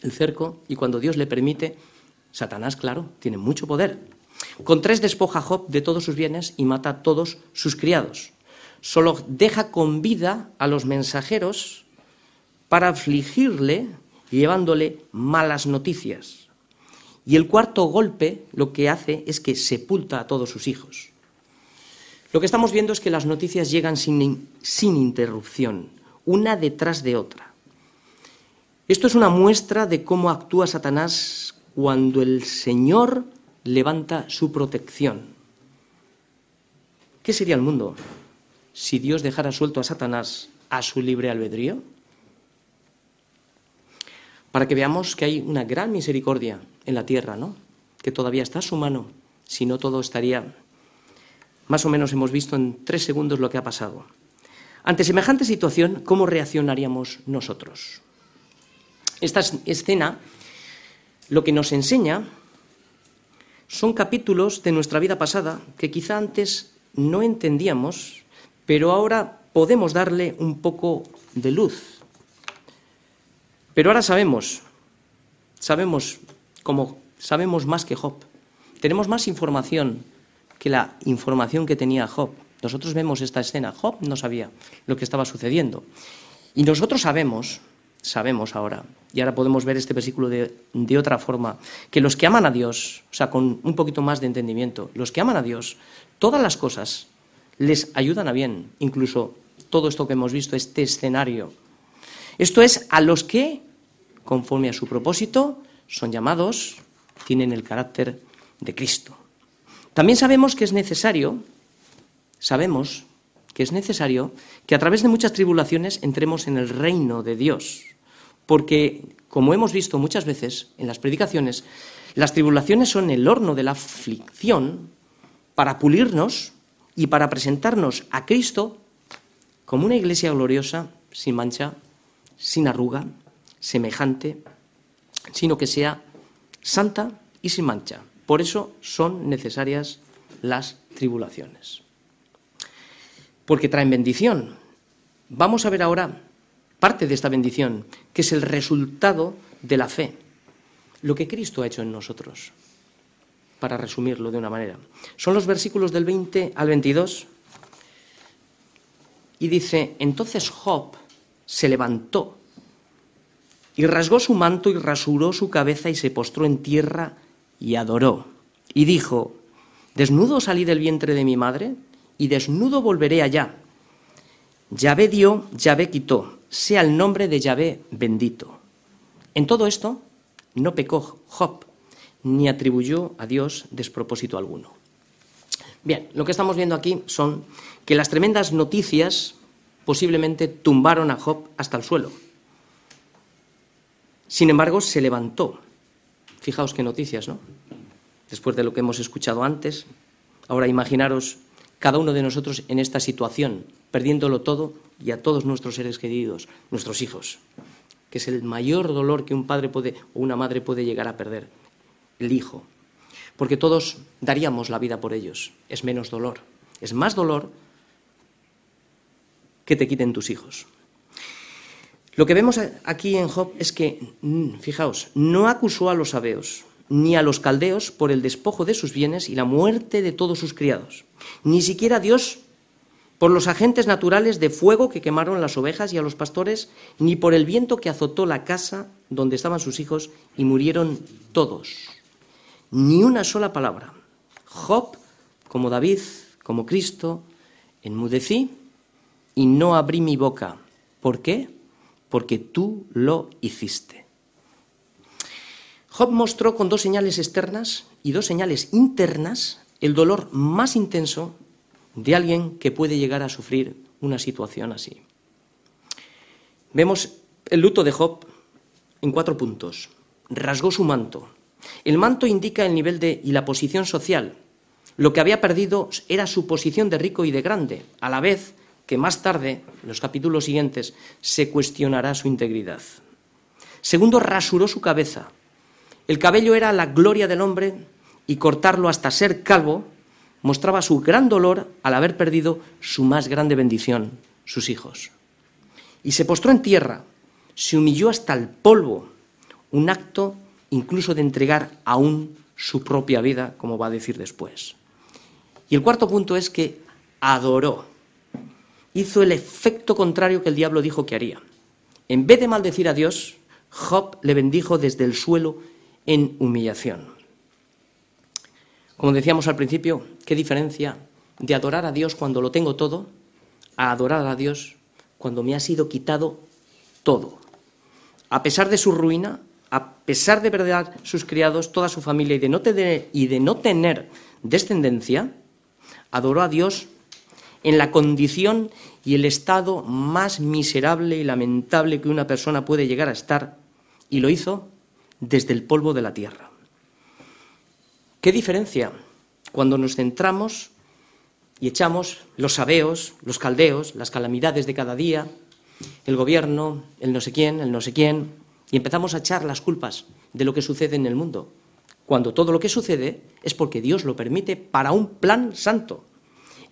el cerco y cuando Dios le permite, Satanás, claro, tiene mucho poder. Con tres despoja a Job de todos sus bienes y mata a todos sus criados solo deja con vida a los mensajeros para afligirle llevándole malas noticias. Y el cuarto golpe lo que hace es que sepulta a todos sus hijos. Lo que estamos viendo es que las noticias llegan sin, sin interrupción, una detrás de otra. Esto es una muestra de cómo actúa Satanás cuando el Señor levanta su protección. ¿Qué sería el mundo si Dios dejara suelto a Satanás a su libre albedrío? Para que veamos que hay una gran misericordia en la tierra, ¿no? Que todavía está a su mano, si no todo estaría... Más o menos hemos visto en tres segundos lo que ha pasado. Ante semejante situación, ¿cómo reaccionaríamos nosotros? Esta escena lo que nos enseña son capítulos de nuestra vida pasada que quizá antes no entendíamos pero ahora podemos darle un poco de luz. Pero ahora sabemos, sabemos como sabemos más que Job. Tenemos más información que la información que tenía Job. Nosotros vemos esta escena. Job no sabía lo que estaba sucediendo. Y nosotros sabemos, sabemos ahora, y ahora podemos ver este versículo de, de, otra forma, que los que aman a Dios, o sea, con un poquito más de entendimiento, los que aman a Dios, todas las cosas les ayudan a bien, incluso todo esto que hemos visto, este escenario. Esto es a los que, conforme a su propósito, son llamados, tienen el carácter de Cristo. También sabemos que es necesario, sabemos que es necesario que a través de muchas tribulaciones entremos en el reino de Dios, porque, como hemos visto muchas veces en las predicaciones, las tribulaciones son el horno de la aflicción para pulirnos y para presentarnos a Cristo como una iglesia gloriosa, sin mancha, sin arruga, semejante, sino que sea santa y sin mancha. Por eso son necesarias las tribulaciones. Porque traen bendición. Vamos a ver ahora parte de esta bendición, que es el resultado de la fe, lo que Cristo ha hecho en nosotros para resumirlo de una manera. Son los versículos del 20 al 22 y dice, entonces Job se levantó y rasgó su manto y rasuró su cabeza y se postró en tierra y adoró. Y dijo, desnudo salí del vientre de mi madre y desnudo volveré allá. Yahvé dio, Yahvé quitó, sea el nombre de Yahvé bendito. En todo esto no pecó Job, ni atribuyó a Dios despropósito alguno. Bien, lo que estamos viendo aquí son que las tremendas noticias posiblemente tumbaron a Job hasta el suelo. Sin embargo, se levantó. Fijaos qué noticias, ¿no? Después de lo que hemos escuchado antes, ahora imaginaros cada uno de nosotros en esta situación, perdiéndolo todo y a todos nuestros seres queridos, nuestros hijos, que es el mayor dolor que un padre o una madre puede llegar a perder el Hijo, porque todos daríamos la vida por ellos. Es menos dolor, es más dolor que te quiten tus hijos. Lo que vemos aquí en Job es que, mm, fijaos, no acusó a los sabeos ni a los caldeos por el despojo de sus bienes y la muerte de todos sus criados, ni siquiera Dios por los agentes naturales de fuego que quemaron las ovejas y a los pastores, ni por el viento que azotó la casa donde estaban sus hijos y murieron todos ni una sola palabra. Job, como David, como Cristo, enmudecí y no abrí mi boca. ¿Por qué? Porque tú lo hiciste. Job mostró con dos señales externas y dos señales internas el dolor más intenso de alguien que puede llegar a sufrir una situación así. Vemos el luto de Job en cuatro puntos. Rasgó su manto. El manto indica el nivel de y la posición social. Lo que había perdido era su posición de rico y de grande, a la vez que más tarde, en los capítulos siguientes, se cuestionará su integridad. Segundo, rasuró su cabeza. El cabello era la gloria del hombre y cortarlo hasta ser calvo mostraba su gran dolor al haber perdido su más grande bendición, sus hijos. Y se postró en tierra, se humilló hasta el polvo, un acto incluso de entregar aún su propia vida, como va a decir después. Y el cuarto punto es que adoró, hizo el efecto contrario que el diablo dijo que haría. En vez de maldecir a Dios, Job le bendijo desde el suelo en humillación. Como decíamos al principio, qué diferencia de adorar a Dios cuando lo tengo todo a adorar a Dios cuando me ha sido quitado todo. A pesar de su ruina, a pesar de verdad sus criados, toda su familia y de no tener, y de no tener descendencia, adoró a Dios en la condición y el estado más miserable y lamentable que una persona puede llegar a estar, y lo hizo desde el polvo de la tierra. ¿Qué diferencia cuando nos centramos y echamos los sabeos, los caldeos, las calamidades de cada día, el gobierno, el no sé quién, el no sé quién, y empezamos a echar las culpas de lo que sucede en el mundo, cuando todo lo que sucede es porque Dios lo permite para un plan santo.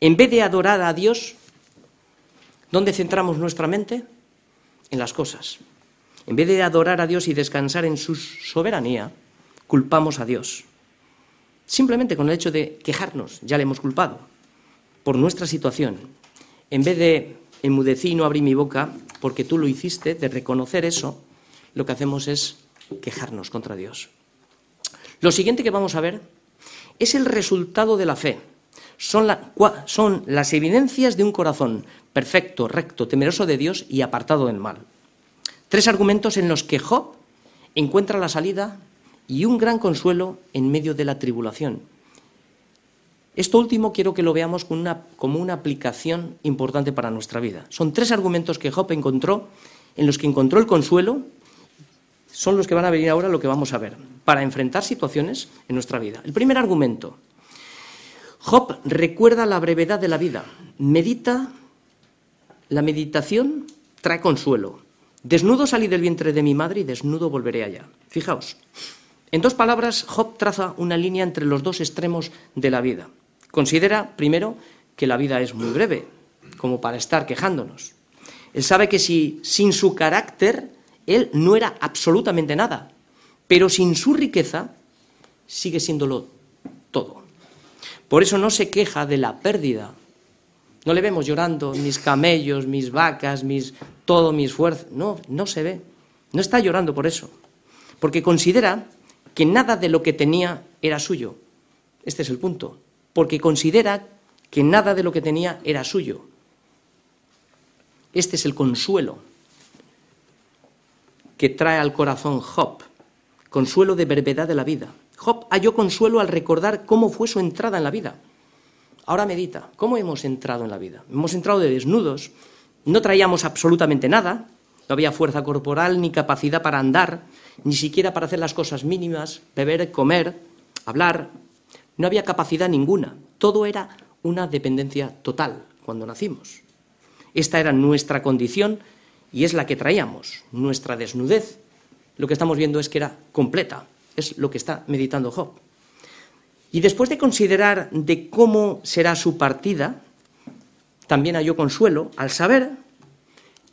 En vez de adorar a Dios, ¿dónde centramos nuestra mente? En las cosas. En vez de adorar a Dios y descansar en su soberanía, culpamos a Dios. Simplemente con el hecho de quejarnos, ya le hemos culpado por nuestra situación. En vez de enmudecí y no abrí mi boca, porque tú lo hiciste, de reconocer eso, lo que hacemos es quejarnos contra Dios. Lo siguiente que vamos a ver es el resultado de la fe. Son, son, las evidencias de un corazón perfecto, recto, temeroso de Dios y apartado del mal. Tres argumentos en los que Job encuentra la salida y un gran consuelo en medio de la tribulación. Esto último quiero que lo veamos como una, aplicación importante para nuestra vida. Son tres argumentos que Job encontró, en los que encontró el consuelo, son los que van a venir ahora lo que vamos a ver, para enfrentar situaciones en nuestra vida. El primer argumento, Job recuerda la brevedad de la vida, medita, la meditación trae consuelo. Desnudo salí del vientre de mi madre y desnudo volveré allá. Fijaos, en dos palabras, Job traza una línea entre los dos extremos de la vida. Considera, primero, que la vida es muy breve, como para estar quejándonos. Él sabe que si sin su carácter él no era absolutamente nada, pero sin su riqueza sigue siéndolo todo. Por eso no se queja de la pérdida. No le vemos llorando mis camellos, mis vacas, mis todo mi esfuerzo. No, no se ve. No está llorando por eso, porque considera que nada de lo que tenía era suyo. Este es el punto. Porque considera que nada de lo que tenía era suyo. Este es el consuelo que trae al corazón Job, consuelo de brevedad de la vida. Job halló consuelo al recordar cómo fue su entrada en la vida. Ahora medita, ¿cómo hemos entrado en la vida? Hemos entrado de desnudos, no traíamos absolutamente nada, no había fuerza corporal ni capacidad para andar, ni siquiera para hacer las cosas mínimas, beber, comer, hablar. No había capacidad ninguna. Todo era una dependencia total cuando nacimos. Esta era nuestra condición y es la que traíamos, nuestra desnudez. Lo que estamos viendo es que era completa, es lo que está meditando Job. Y después de considerar de cómo será su partida, también halló consuelo al saber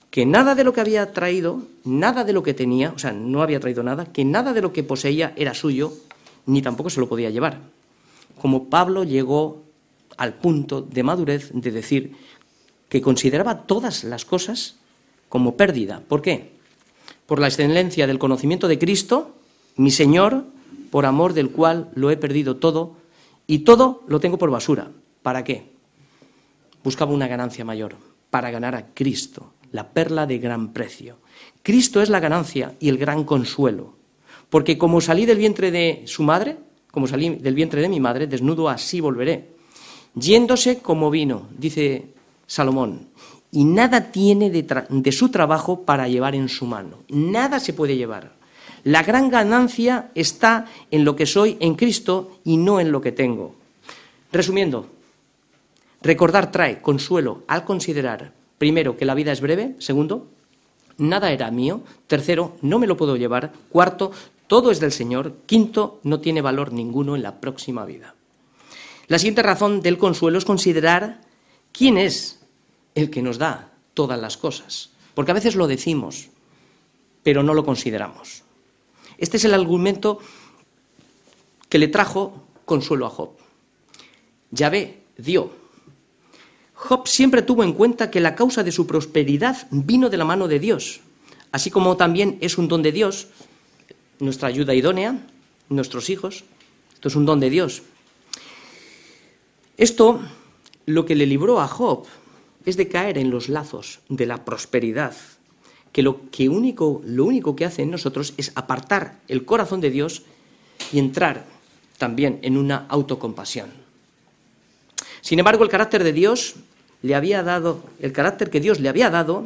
que nada de lo que había traído, nada de lo que tenía, o sea, no había traído nada, que nada de lo que poseía era suyo, ni tampoco se lo podía llevar. Como Pablo llegó al punto de madurez de decir que consideraba todas las cosas como pérdida. ¿Por qué? Por la excelencia del conocimiento de Cristo, mi Señor, por amor del cual lo he perdido todo, y todo lo tengo por basura. ¿Para qué? Buscaba una ganancia mayor, para ganar a Cristo, la perla de gran precio. Cristo es la ganancia y el gran consuelo, porque como salí del vientre de su madre, como salí del vientre de mi madre, desnudo así volveré. Yéndose como vino, dice Salomón, y nada tiene de, su trabajo para llevar en su mano. Nada se puede llevar. La gran ganancia está en lo que soy en Cristo y no en lo que tengo. Resumiendo, recordar trae consuelo al considerar, primero, que la vida es breve, segundo, nada era mío, tercero, no me lo puedo llevar, cuarto, todo es del Señor, quinto, no tiene valor ninguno en la próxima vida. La siguiente razón del consuelo es considerar quién es el que nos da todas las cosas, porque a veces lo decimos, pero no lo consideramos. Este es el argumento que le trajo consuelo a Job. Yahvé dio. Job siempre tuvo en cuenta que la causa de su prosperidad vino de la mano de Dios, así como también es un don de Dios, nuestra ayuda idónea, nuestros hijos, esto es un don de Dios. Esto, lo que le libró a Job, es de caer en los lazos de la prosperidad, que lo, que único, lo único que hace en nosotros es apartar el corazón de Dios y entrar también en una autocompasión. Sin embargo, el carácter de Dios le había dado, el carácter que Dios le había dado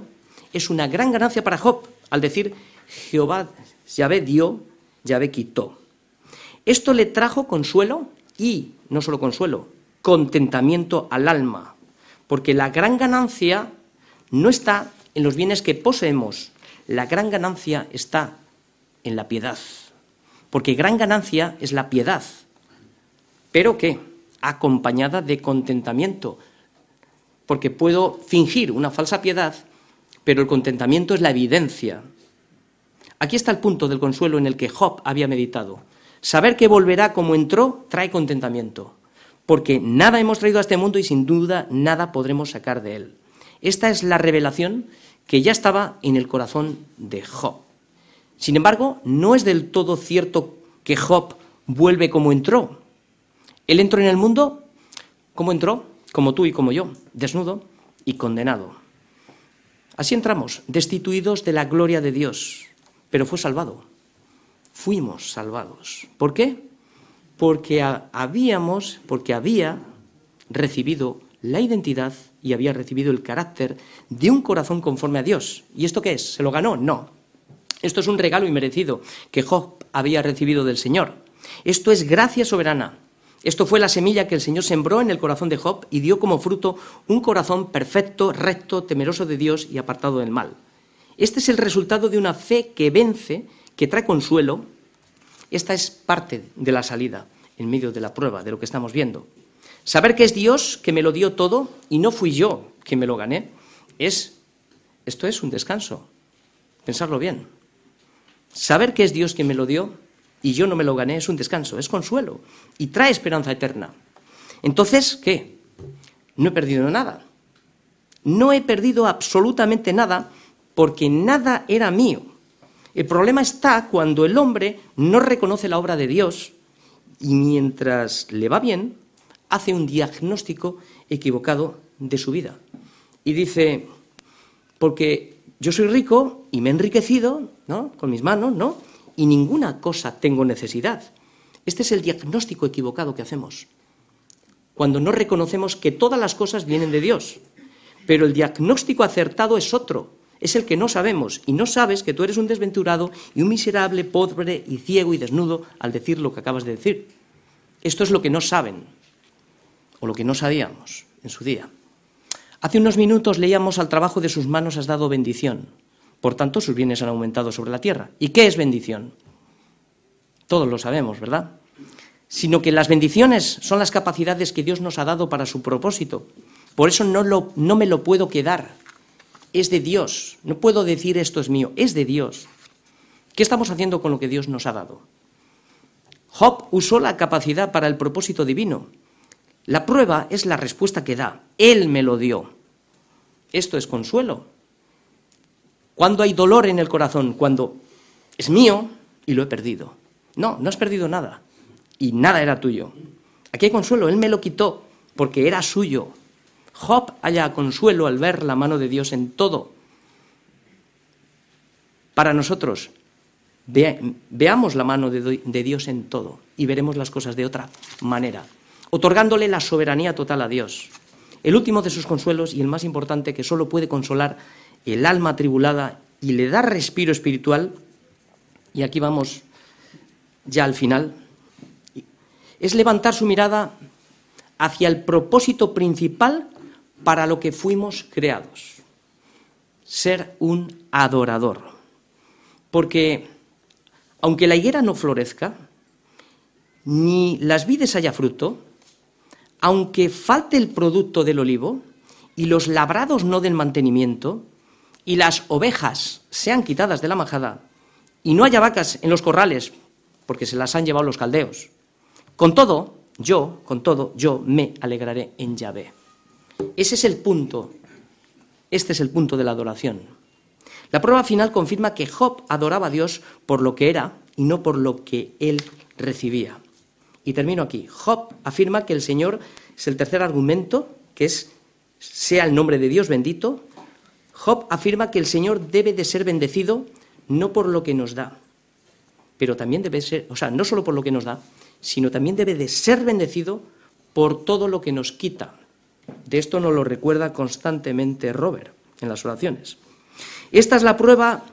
es una gran ganancia para Job, al decir Jehová, Yahvé dio, Yahvé quitó. Esto le trajo consuelo y, no solo consuelo, contentamiento al alma, porque la gran ganancia no está en los bienes que poseemos. La gran ganancia está en la piedad. Porque gran ganancia es la piedad. ¿Pero qué? Acompañada de contentamiento. Porque puedo fingir una falsa piedad, pero el contentamiento es la evidencia. Aquí está el punto del consuelo en el que Job había meditado. Saber que volverá como entró trae contentamiento, porque nada hemos traído a este mundo y sin duda nada podremos sacar de él. Esta es la revelación que ya estaba en el corazón de Job. Sin embargo, no es del todo cierto que Job vuelve como entró. Él entró en el mundo como entró, como tú y como yo, desnudo y condenado. Así entramos, destituidos de la gloria de Dios, pero fue salvado. Fuimos salvados. ¿Por qué? Porque habíamos, porque había recibido la identidad y había recibido el carácter de un corazón conforme a Dios. ¿Y esto qué es? ¿Se lo ganó? No. Esto es un regalo inmerecido que Job había recibido del Señor. Esto es gracia soberana. Esto fue la semilla que el Señor sembró en el corazón de Job y dio como fruto un corazón perfecto, recto, temeroso de Dios y apartado del mal. Este es el resultado de una fe que vence, que trae consuelo. Esta es parte de la salida en medio de la prueba, de lo que estamos viendo. Saber que es Dios que me lo dio todo y no fui yo quien me lo gané, es, esto es un descanso. Pensarlo bien. Saber que es Dios quien me lo dio y yo no me lo gané es un descanso, es consuelo y trae esperanza eterna. Entonces, ¿qué? No he perdido nada. No he perdido absolutamente nada porque nada era mío. El problema está cuando el hombre no reconoce la obra de Dios y mientras le va bien, hace un diagnóstico equivocado de su vida. Y dice, porque yo soy rico y me he enriquecido ¿no? con mis manos, ¿no? Y ninguna cosa tengo necesidad. Este es el diagnóstico equivocado que hacemos. Cuando no reconocemos que todas las cosas vienen de Dios. Pero el diagnóstico acertado es otro. Es el que no sabemos. Y no sabes que tú eres un desventurado y un miserable, pobre y ciego y desnudo al decir lo que acabas de decir. Esto es lo que no saben o lo que no sabíamos en su día. Hace unos minutos leíamos al trabajo de sus manos has dado bendición. Por tanto, sus bienes han aumentado sobre la tierra. ¿Y qué es bendición? Todos lo sabemos, ¿verdad? Sino que las bendiciones son las capacidades que Dios nos ha dado para su propósito. Por eso no, lo, no me lo puedo quedar. Es de Dios. No puedo decir esto es mío. Es de Dios. ¿Qué estamos haciendo con lo que Dios nos ha dado? Job usó la capacidad para el propósito divino. La prueba es la respuesta que da. Él me lo dio. Esto es consuelo. Cuando hay dolor en el corazón, cuando es mío y lo he perdido. No, no has perdido nada. Y nada era tuyo. Aquí hay consuelo. Él me lo quitó porque era suyo. Job halla consuelo al ver la mano de Dios en todo. Para nosotros, veamos la mano de, de Dios en todo y veremos las cosas de otra manera, otorgándole la soberanía total a Dios. El último de sus consuelos y el más importante que solo puede consolar el alma atribulada y le da respiro espiritual, y aquí vamos ya al final, es levantar su mirada hacia el propósito principal para lo que fuimos creados, ser un adorador. Porque aunque la higuera no florezca, ni las vides haya fruto, aunque falte el producto del olivo y los labrados no den mantenimiento, y las ovejas sean quitadas de la majada, y no haya vacas en los corrales, porque se las han llevado los caldeos. Con todo, yo, con todo, yo me alegraré en Yahvé. Ese es el punto, este es el punto de la adoración. La prueba final confirma que Job adoraba a Dios por lo que era y no por lo que él recibía. Y termino aquí. Job afirma que el Señor es el tercer argumento, que es sea el nombre de Dios bendito. Job afirma que el Señor debe de ser bendecido no por lo que nos da, pero también debe ser, o sea, no solo por lo que nos da, sino también debe de ser bendecido por todo lo que nos quita. De esto nos lo recuerda constantemente Robert en las oraciones. Esta es la prueba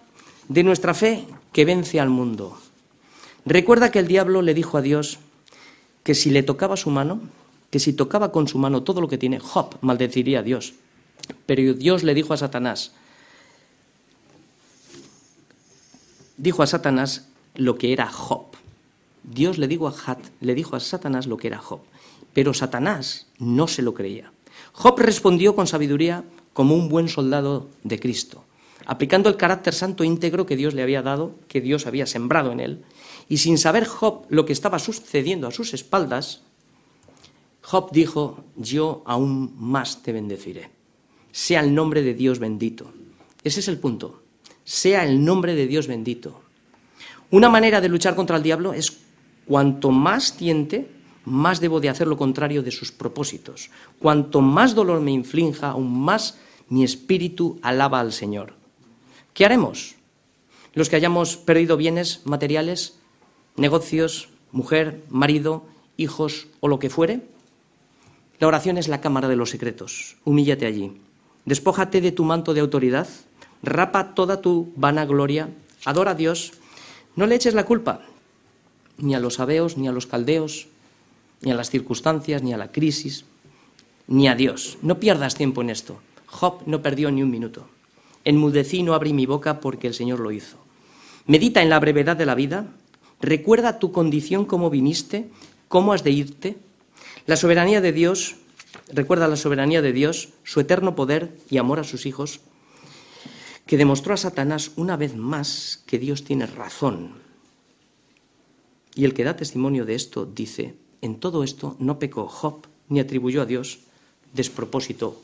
de nuestra fe que vence al mundo. Recuerda que el diablo le dijo a Dios que si le tocaba su mano, que si tocaba con su mano todo lo que tiene, Job maldeciría a Dios. Pero Dios le dijo a Satanás, dijo a Satanás lo que era Job. Dios le dijo, a le dijo a Satanás lo que era Job, pero Satanás no se lo creía. Job respondió con sabiduría como un buen soldado de Cristo, aplicando el carácter santo íntegro que Dios le había dado, que Dios había sembrado en él, y sin saber Job lo que estaba sucediendo a sus espaldas, Job dijo, yo aún más te bendeciré. Sea el nombre de Dios bendito. Ese es el punto. Sea el nombre de Dios bendito. Una manera de luchar contra el diablo es cuanto más tiente, más debo de hacer lo contrario de sus propósitos. Cuanto más dolor me inflinja, aún más mi espíritu alaba al Señor. ¿Qué haremos? Los que hayamos perdido bienes materiales, negocios, mujer, marido, hijos o lo que fuere. La oración es la cámara de los secretos. Humíllate allí. Despójate de tu manto de autoridad. Rapa toda tu vanagloria. Adora a Dios. No le eches la culpa ni a los sabeos, ni a los caldeos, ni a las circunstancias, ni a la crisis, ni a Dios. No pierdas tiempo en esto. Job no perdió ni un minuto. Enmudecí no abrí mi boca porque el Señor lo hizo. Medita en la brevedad de la vida. Recuerda tu condición, cómo viniste, cómo has de irte. La soberanía de Dios, recuerda la soberanía de Dios, su eterno poder y amor a sus hijos, que demostró a Satanás una vez más que Dios tiene razón. Y el que da testimonio de esto dice, en todo esto no pecó Job ni atribuyó a Dios despropósito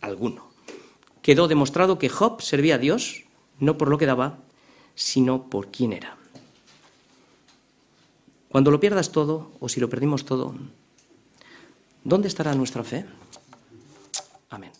alguno. Quedó demostrado que Job servía a Dios no por lo que daba, sino por quién era. Cuando lo pierdas todo, o si lo perdimos todo, ¿dónde estará nuestra fe? Amén.